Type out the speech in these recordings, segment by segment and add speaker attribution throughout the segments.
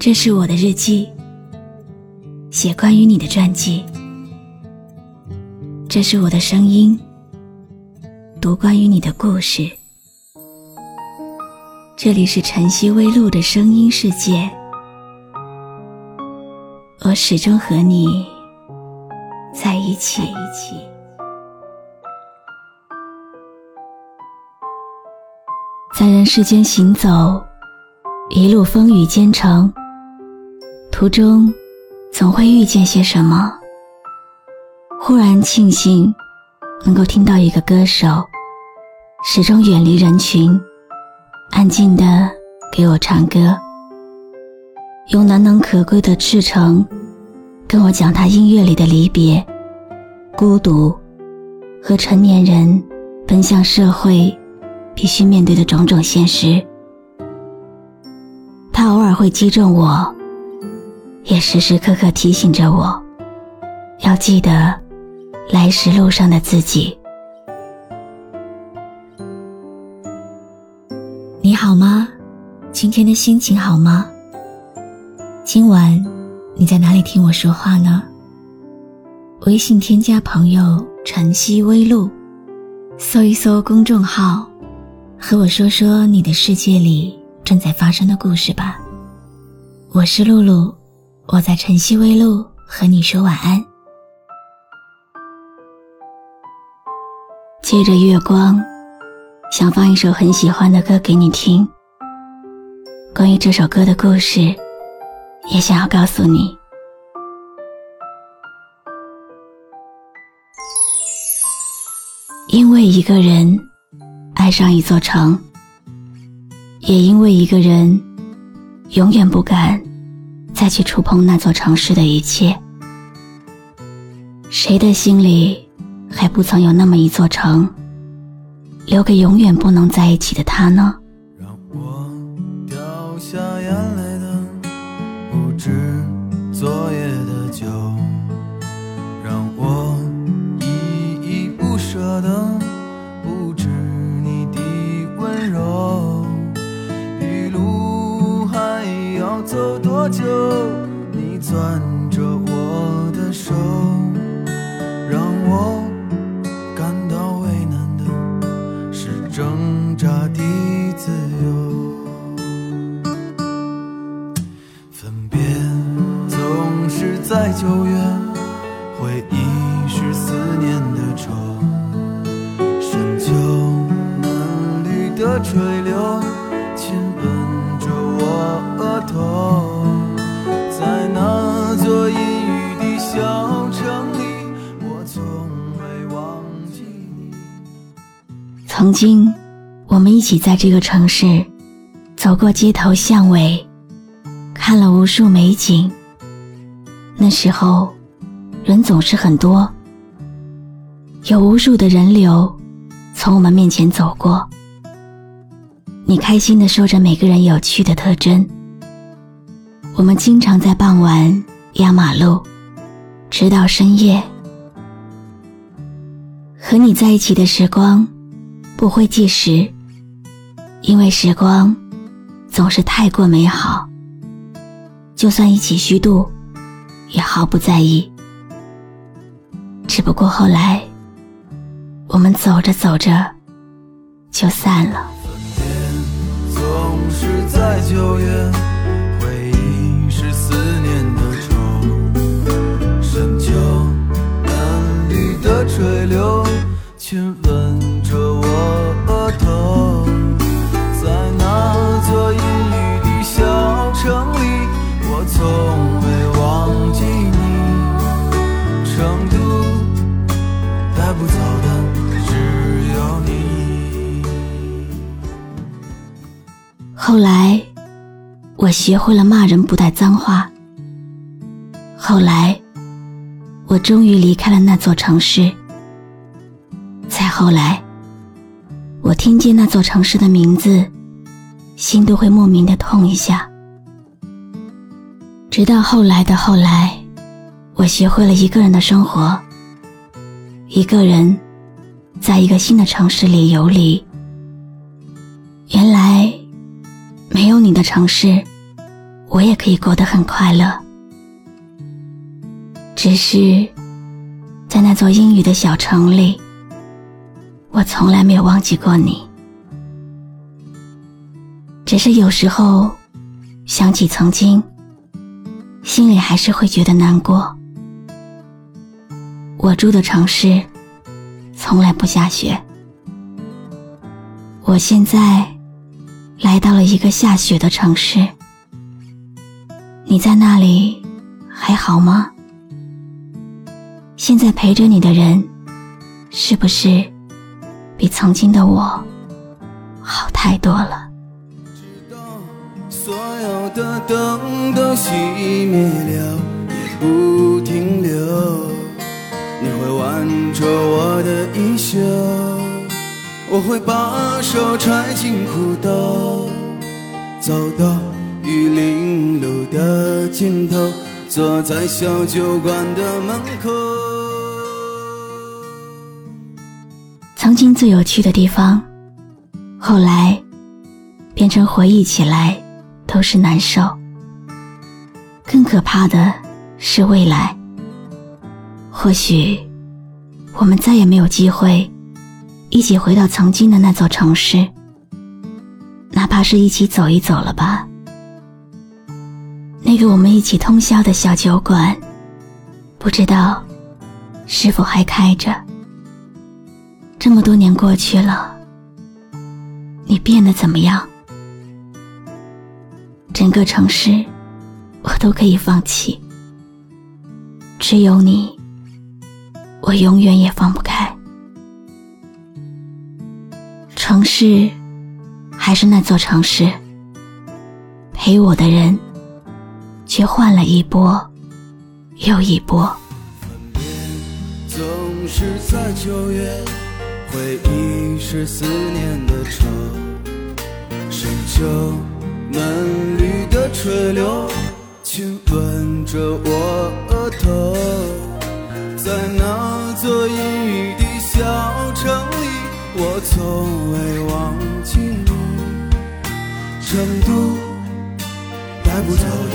Speaker 1: 这是我的日记，写关于你的传记。这是我的声音，读关于你的故事。这里是晨曦微露的声音世界，我始终和你在一起。在人世间行走，一路风雨兼程。途中，总会遇见些什么。忽然庆幸，能够听到一个歌手，始终远离人群，安静的给我唱歌，用难能可贵的赤诚，跟我讲他音乐里的离别、孤独和成年人奔向社会必须面对的种种现实。他偶尔会击中我。也时时刻刻提醒着我，要记得来时路上的自己。你好吗？今天的心情好吗？今晚你在哪里听我说话呢？微信添加朋友“晨曦微露”，搜一搜公众号，和我说说你的世界里正在发生的故事吧。我是露露。我在晨曦微露和你说晚安。借着月光，想放一首很喜欢的歌给你听。关于这首歌的故事，也想要告诉你。因为一个人爱上一座城，也因为一个人永远不敢。再去触碰那座城市的一切，谁的心里还不曾有那么一座城，留给永远不能在一起的他呢？
Speaker 2: 让我掉下眼泪的不止昨夜的酒，九月，回忆是思念的愁，深秋嫩绿的垂柳，亲吻着我额头。在那座阴雨的小城里，我从未忘记你
Speaker 1: 曾经，我们一起在这个城市走过街头巷尾，看了无数美景。那时候，人总是很多，有无数的人流从我们面前走过。你开心的说着每个人有趣的特征。我们经常在傍晚压马路，直到深夜。和你在一起的时光。不会计时，因为时光总是太过美好。就算一起虚度，也毫不在意。只不过后来，我们走着走着就散了。
Speaker 2: 总是在九月，
Speaker 1: 学会了骂人不带脏话。后来，我终于离开了那座城市。再后来，我听见那座城市的名字，心都会莫名的痛一下。直到后来的后来，我学会了一个人的生活。一个人，在一个新的城市里游离。原来。没有你的城市，我也可以过得很快乐。只是，在那座阴雨的小城里，我从来没有忘记过你。只是有时候想起曾经，心里还是会觉得难过。我住的城市从来不下雪，我现在来到了一个下雪的城市。你在那里还好吗？现在陪着你的人，是不是比曾经的我好太多了？
Speaker 2: 直到所有的灯都熄灭了，也不停留。你会挽着我的衣袖，我会把手揣进裤兜，走到尽头，坐在小酒馆的门口。
Speaker 1: 曾经最有趣的地方，后来变成回忆起来都是难受。更可怕的是未来，或许我们再也没有机会一起回到曾经的那座城市，哪怕是一起走一走了吧。那个我们一起通宵的小酒馆，不知道是否还开着。这么多年过去了，你变得怎么样？整个城市，我都可以放弃，只有你，我永远也放不开。城市，还是那座城市，陪我的人，却换了一波又一波。
Speaker 2: 分别总是在九月。回忆是思念的愁，深秋嫩绿的垂柳，亲吻着我额头，在那座阴雨的小城里，我从未忘记你。成都带不走的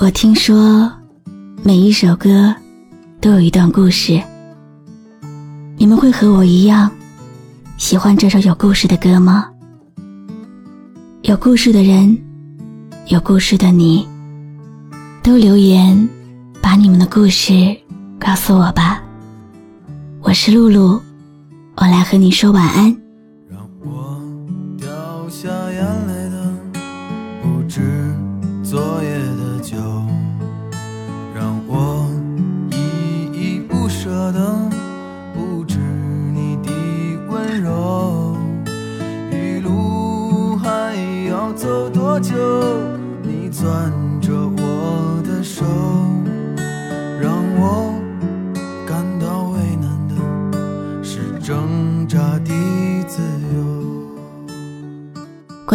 Speaker 1: 我听说，每一首歌都有一段故事。你们会和我一样喜欢这首有故事的歌吗？有故事的人，有故事的你，都留言把你们的故事告诉我吧。我是露露，我来和你说晚安。